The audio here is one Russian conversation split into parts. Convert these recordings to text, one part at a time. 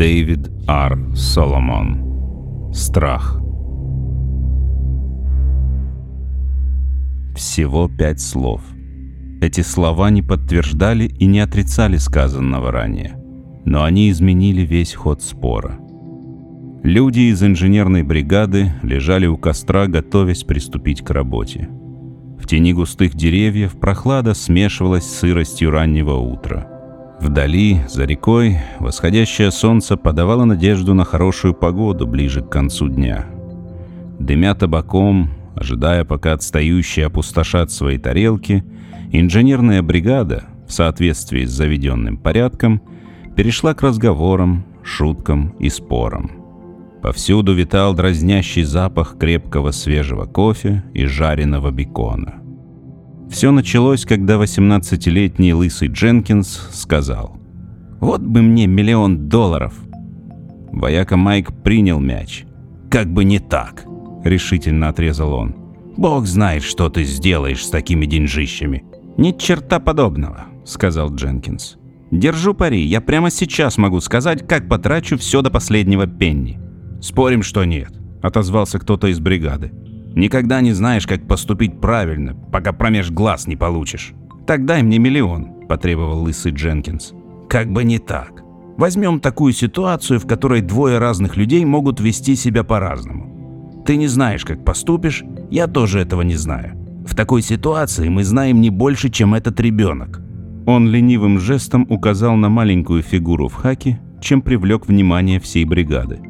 Дэвид Р. Соломон. Страх. Всего пять слов. Эти слова не подтверждали и не отрицали сказанного ранее, но они изменили весь ход спора. Люди из инженерной бригады лежали у костра, готовясь приступить к работе. В тени густых деревьев прохлада смешивалась с сыростью раннего утра. Вдали, за рекой, восходящее солнце подавало надежду на хорошую погоду ближе к концу дня. Дымя табаком, ожидая, пока отстающие опустошат свои тарелки, инженерная бригада, в соответствии с заведенным порядком, перешла к разговорам, шуткам и спорам. Повсюду витал дразнящий запах крепкого свежего кофе и жареного бекона. Все началось, когда 18-летний лысый Дженкинс сказал «Вот бы мне миллион долларов!» Вояка Майк принял мяч. «Как бы не так!» — решительно отрезал он. «Бог знает, что ты сделаешь с такими деньжищами!» «Ни черта подобного!» — сказал Дженкинс. «Держу пари, я прямо сейчас могу сказать, как потрачу все до последнего пенни». «Спорим, что нет», — отозвался кто-то из бригады. Никогда не знаешь, как поступить правильно, пока промеж глаз не получишь. Так дай мне миллион, потребовал лысый Дженкинс. Как бы не так. Возьмем такую ситуацию, в которой двое разных людей могут вести себя по-разному. Ты не знаешь, как поступишь, я тоже этого не знаю. В такой ситуации мы знаем не больше, чем этот ребенок. Он ленивым жестом указал на маленькую фигуру в хаке, чем привлек внимание всей бригады.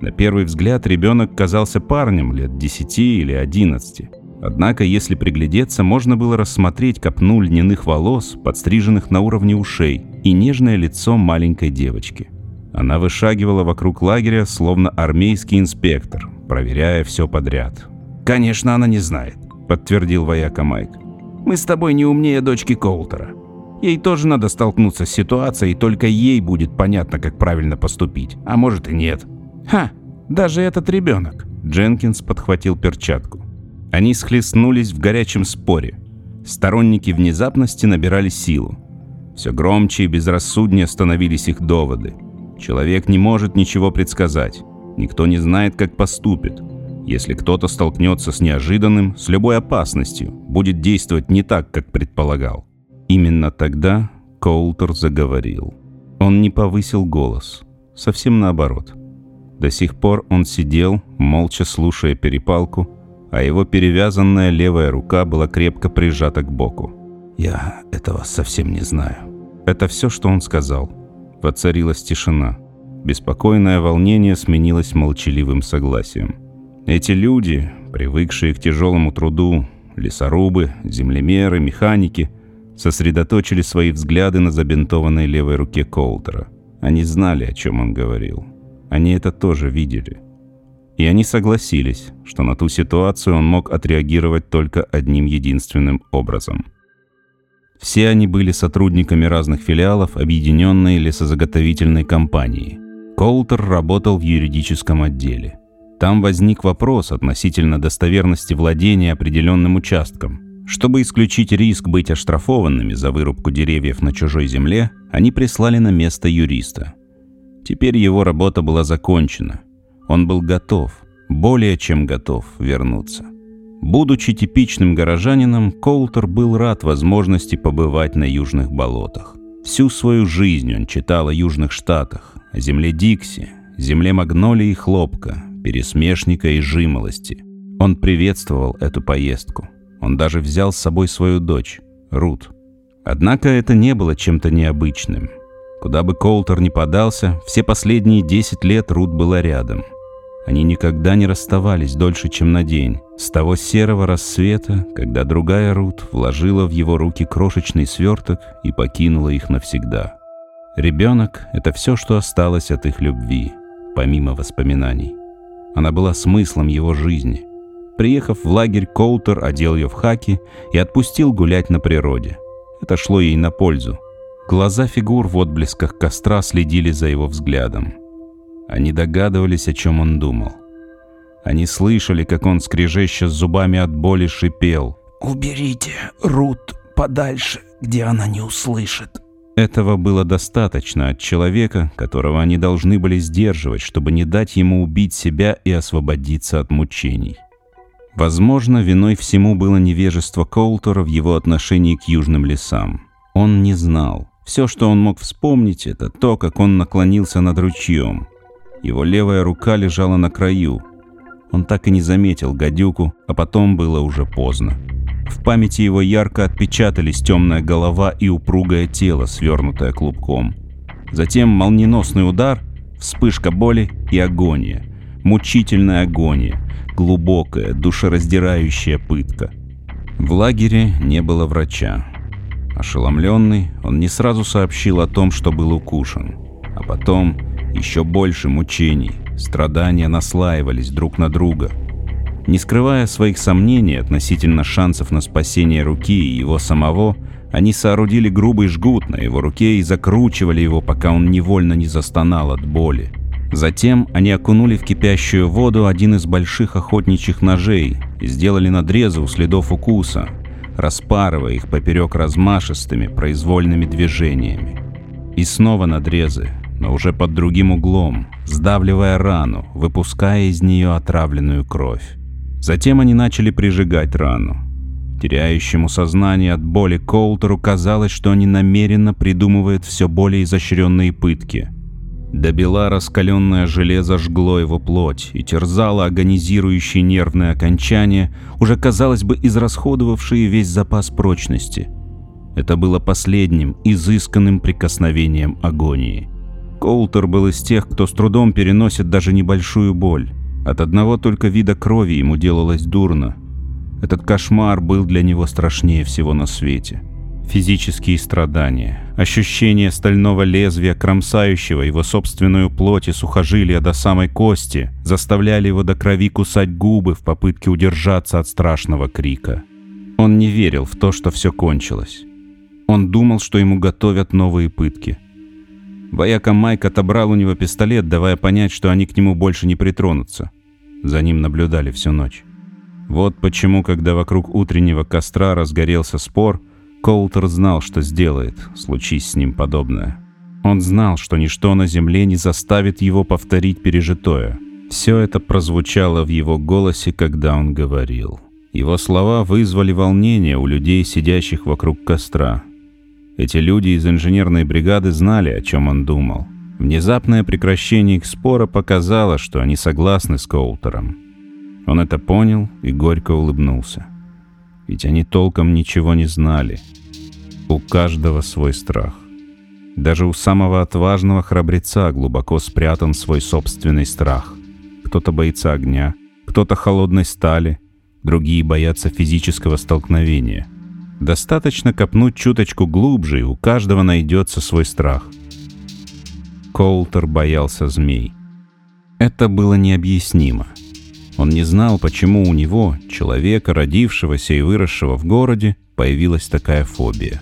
На первый взгляд ребенок казался парнем лет 10 или 11. Однако, если приглядеться, можно было рассмотреть копну льняных волос, подстриженных на уровне ушей, и нежное лицо маленькой девочки. Она вышагивала вокруг лагеря, словно армейский инспектор, проверяя все подряд. «Конечно, она не знает», — подтвердил вояка Майк. «Мы с тобой не умнее дочки Коултера. Ей тоже надо столкнуться с ситуацией, и только ей будет понятно, как правильно поступить. А может и нет. «Ха, даже этот ребенок!» Дженкинс подхватил перчатку. Они схлестнулись в горячем споре. Сторонники внезапности набирали силу. Все громче и безрассуднее становились их доводы. Человек не может ничего предсказать. Никто не знает, как поступит. Если кто-то столкнется с неожиданным, с любой опасностью, будет действовать не так, как предполагал. Именно тогда Коултер заговорил. Он не повысил голос. Совсем наоборот. До сих пор он сидел, молча слушая перепалку, а его перевязанная левая рука была крепко прижата к боку. «Я этого совсем не знаю». Это все, что он сказал. Воцарилась тишина. Беспокойное волнение сменилось молчаливым согласием. Эти люди, привыкшие к тяжелому труду, лесорубы, землемеры, механики, сосредоточили свои взгляды на забинтованной левой руке Коултера. Они знали, о чем он говорил. Они это тоже видели. И они согласились, что на ту ситуацию он мог отреагировать только одним единственным образом. Все они были сотрудниками разных филиалов объединенной лесозаготовительной компании. Коултер работал в юридическом отделе. Там возник вопрос относительно достоверности владения определенным участком. Чтобы исключить риск быть оштрафованными за вырубку деревьев на чужой земле, они прислали на место юриста – Теперь его работа была закончена. Он был готов, более чем готов вернуться. Будучи типичным горожанином, Коултер был рад возможности побывать на южных болотах. Всю свою жизнь он читал о южных штатах, о земле Дикси, земле магнолии и хлопка, пересмешника и жимолости. Он приветствовал эту поездку. Он даже взял с собой свою дочь, Рут. Однако это не было чем-то необычным. Куда бы Колтер ни подался, все последние 10 лет Рут была рядом. Они никогда не расставались дольше, чем на день. С того серого рассвета, когда другая Рут вложила в его руки крошечный сверток и покинула их навсегда. Ребенок — это все, что осталось от их любви, помимо воспоминаний. Она была смыслом его жизни. Приехав в лагерь, Колтер одел ее в хаки и отпустил гулять на природе. Это шло ей на пользу. Глаза фигур в отблесках костра следили за его взглядом. Они догадывались, о чем он думал. Они слышали, как он, скрежеща зубами от боли, шипел. «Уберите Рут подальше, где она не услышит». Этого было достаточно от человека, которого они должны были сдерживать, чтобы не дать ему убить себя и освободиться от мучений. Возможно, виной всему было невежество Коултера в его отношении к южным лесам. Он не знал. Все, что он мог вспомнить, это то, как он наклонился над ручьем. Его левая рука лежала на краю. Он так и не заметил гадюку, а потом было уже поздно. В памяти его ярко отпечатались темная голова и упругое тело, свернутое клубком. Затем молниеносный удар, вспышка боли и агония. Мучительная агония, глубокая, душераздирающая пытка. В лагере не было врача. Ошеломленный, он не сразу сообщил о том, что был укушен. А потом еще больше мучений, страдания наслаивались друг на друга – не скрывая своих сомнений относительно шансов на спасение руки и его самого, они соорудили грубый жгут на его руке и закручивали его, пока он невольно не застонал от боли. Затем они окунули в кипящую воду один из больших охотничьих ножей и сделали надрезы у следов укуса, распарывая их поперек размашистыми произвольными движениями. И снова надрезы, но уже под другим углом, сдавливая рану, выпуская из нее отравленную кровь. Затем они начали прижигать рану. Теряющему сознание от боли Коултеру казалось, что они намеренно придумывают все более изощренные пытки. До бела раскаленное железо жгло его плоть и терзало агонизирующие нервные окончания, уже, казалось бы, израсходовавшие весь запас прочности. Это было последним, изысканным прикосновением агонии. Коултер был из тех, кто с трудом переносит даже небольшую боль. От одного только вида крови ему делалось дурно. Этот кошмар был для него страшнее всего на свете. Физические страдания, ощущение стального лезвия, кромсающего его собственную плоть и сухожилия до самой кости, заставляли его до крови кусать губы в попытке удержаться от страшного крика. Он не верил в то, что все кончилось. Он думал, что ему готовят новые пытки – Вояка Майк отобрал у него пистолет, давая понять, что они к нему больше не притронутся. За ним наблюдали всю ночь. Вот почему, когда вокруг утреннего костра разгорелся спор, Коултер знал, что сделает, случись с ним подобное. Он знал, что ничто на земле не заставит его повторить пережитое. Все это прозвучало в его голосе, когда он говорил. Его слова вызвали волнение у людей, сидящих вокруг костра. Эти люди из инженерной бригады знали, о чем он думал. Внезапное прекращение их спора показало, что они согласны с Коултером. Он это понял и горько улыбнулся. Ведь они толком ничего не знали. У каждого свой страх. Даже у самого отважного храбреца глубоко спрятан свой собственный страх. Кто-то боится огня, кто-то холодной стали, другие боятся физического столкновения — Достаточно копнуть чуточку глубже, и у каждого найдется свой страх. Коултер боялся змей. Это было необъяснимо. Он не знал, почему у него, человека, родившегося и выросшего в городе, появилась такая фобия.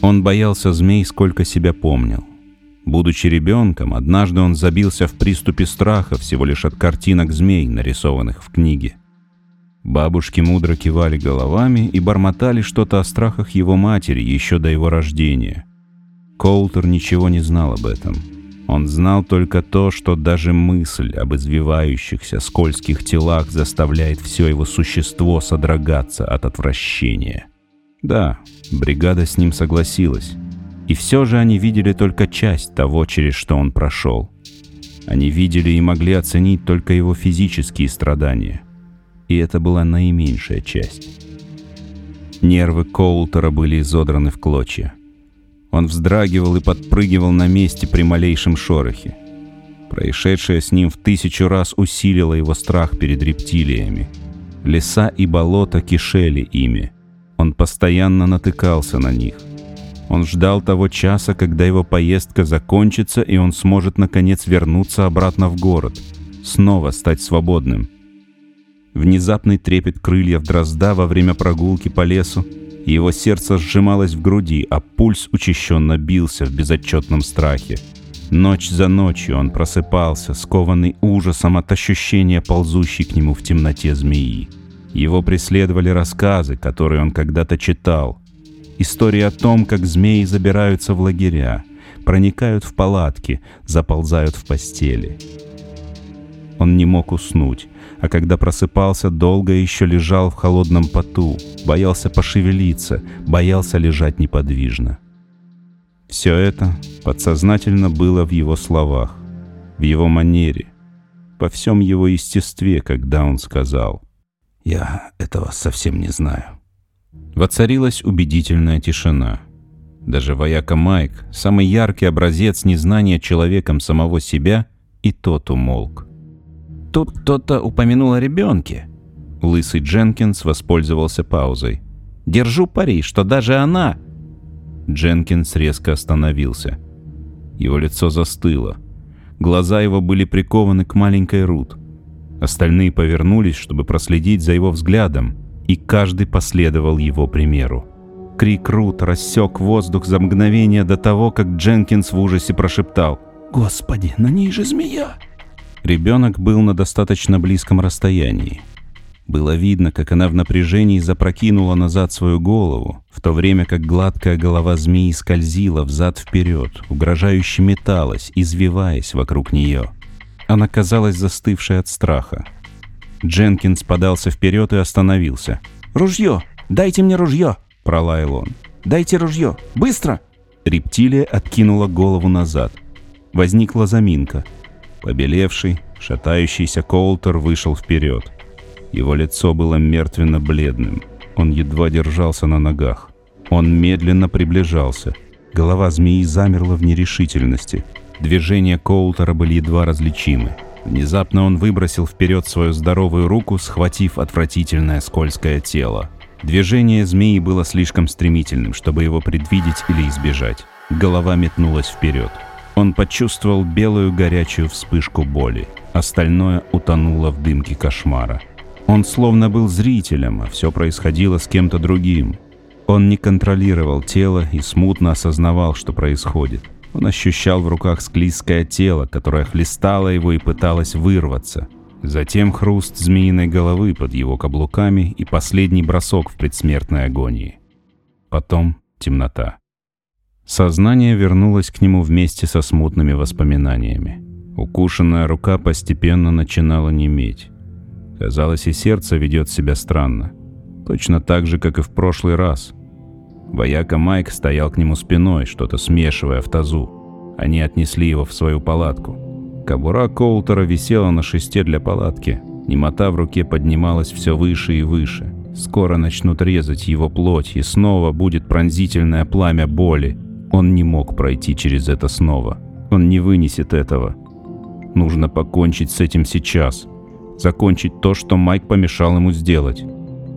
Он боялся змей, сколько себя помнил. Будучи ребенком, однажды он забился в приступе страха всего лишь от картинок змей, нарисованных в книге. Бабушки мудро кивали головами и бормотали что-то о страхах его матери еще до его рождения. Коултер ничего не знал об этом. Он знал только то, что даже мысль об извивающихся скользких телах заставляет все его существо содрогаться от отвращения. Да, бригада с ним согласилась. И все же они видели только часть того, через что он прошел. Они видели и могли оценить только его физические страдания – и это была наименьшая часть. Нервы Коултера были изодраны в клочья. Он вздрагивал и подпрыгивал на месте при малейшем шорохе. Происшедшее с ним в тысячу раз усилило его страх перед рептилиями. Леса и болота кишели ими. Он постоянно натыкался на них. Он ждал того часа, когда его поездка закончится, и он сможет наконец вернуться обратно в город, снова стать свободным – внезапный трепет крыльев дрозда во время прогулки по лесу, его сердце сжималось в груди, а пульс учащенно бился в безотчетном страхе. Ночь за ночью он просыпался, скованный ужасом от ощущения ползущей к нему в темноте змеи. Его преследовали рассказы, которые он когда-то читал. Истории о том, как змеи забираются в лагеря, проникают в палатки, заползают в постели. Он не мог уснуть, а когда просыпался, долго еще лежал в холодном поту, боялся пошевелиться, боялся лежать неподвижно. Все это подсознательно было в его словах, в его манере, во всем его естестве, когда он сказал «Я этого совсем не знаю». Воцарилась убедительная тишина. Даже вояка Майк, самый яркий образец незнания человеком самого себя, и тот умолк. Тут кто-то упомянул о ребенке. Лысый Дженкинс воспользовался паузой. «Держу пари, что даже она...» Дженкинс резко остановился. Его лицо застыло. Глаза его были прикованы к маленькой Рут. Остальные повернулись, чтобы проследить за его взглядом, и каждый последовал его примеру. Крик Рут рассек воздух за мгновение до того, как Дженкинс в ужасе прошептал «Господи, на ней же змея!» Ребенок был на достаточно близком расстоянии. Было видно, как она в напряжении запрокинула назад свою голову, в то время как гладкая голова змеи скользила взад-вперед, угрожающе металась, извиваясь вокруг нее. Она казалась застывшей от страха. Дженкинс подался вперед и остановился. «Ружье! Дайте мне ружье!» – пролаял он. «Дайте ружье! Быстро!» Рептилия откинула голову назад. Возникла заминка – Побелевший, шатающийся Коултер вышел вперед. Его лицо было мертвенно-бледным. Он едва держался на ногах. Он медленно приближался. Голова змеи замерла в нерешительности. Движения Коултера были едва различимы. Внезапно он выбросил вперед свою здоровую руку, схватив отвратительное скользкое тело. Движение змеи было слишком стремительным, чтобы его предвидеть или избежать. Голова метнулась вперед. Он почувствовал белую горячую вспышку боли. Остальное утонуло в дымке кошмара. Он словно был зрителем, а все происходило с кем-то другим. Он не контролировал тело и смутно осознавал, что происходит. Он ощущал в руках склизкое тело, которое хлестало его и пыталось вырваться. Затем хруст змеиной головы под его каблуками и последний бросок в предсмертной агонии. Потом темнота. Сознание вернулось к нему вместе со смутными воспоминаниями. Укушенная рука постепенно начинала неметь. Казалось, и сердце ведет себя странно. Точно так же, как и в прошлый раз. Вояка Майк стоял к нему спиной, что-то смешивая в тазу. Они отнесли его в свою палатку. Кобура Коултера висела на шесте для палатки. Немота в руке поднималась все выше и выше. Скоро начнут резать его плоть, и снова будет пронзительное пламя боли, он не мог пройти через это снова. Он не вынесет этого. Нужно покончить с этим сейчас. Закончить то, что Майк помешал ему сделать.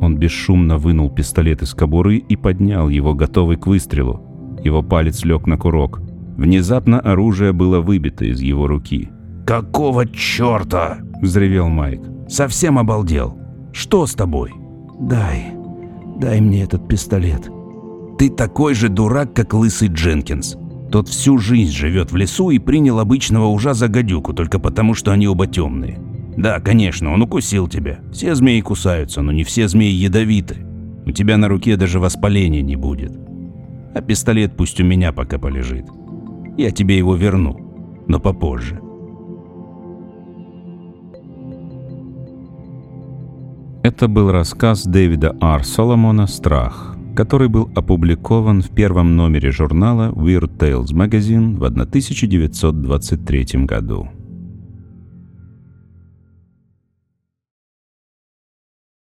Он бесшумно вынул пистолет из кобуры и поднял его, готовый к выстрелу. Его палец лег на курок. Внезапно оружие было выбито из его руки. «Какого черта?» – взревел Майк. «Совсем обалдел? Что с тобой?» «Дай, дай мне этот пистолет», ты такой же дурак, как лысый Дженкинс. Тот всю жизнь живет в лесу и принял обычного ужа за гадюку, только потому, что они оба темные. Да, конечно, он укусил тебя. Все змеи кусаются, но не все змеи ядовиты. У тебя на руке даже воспаления не будет. А пистолет пусть у меня пока полежит. Я тебе его верну, но попозже. Это был рассказ Дэвида Ар Соломона «Страх», который был опубликован в первом номере журнала Weird Tales Magazine в 1923 году.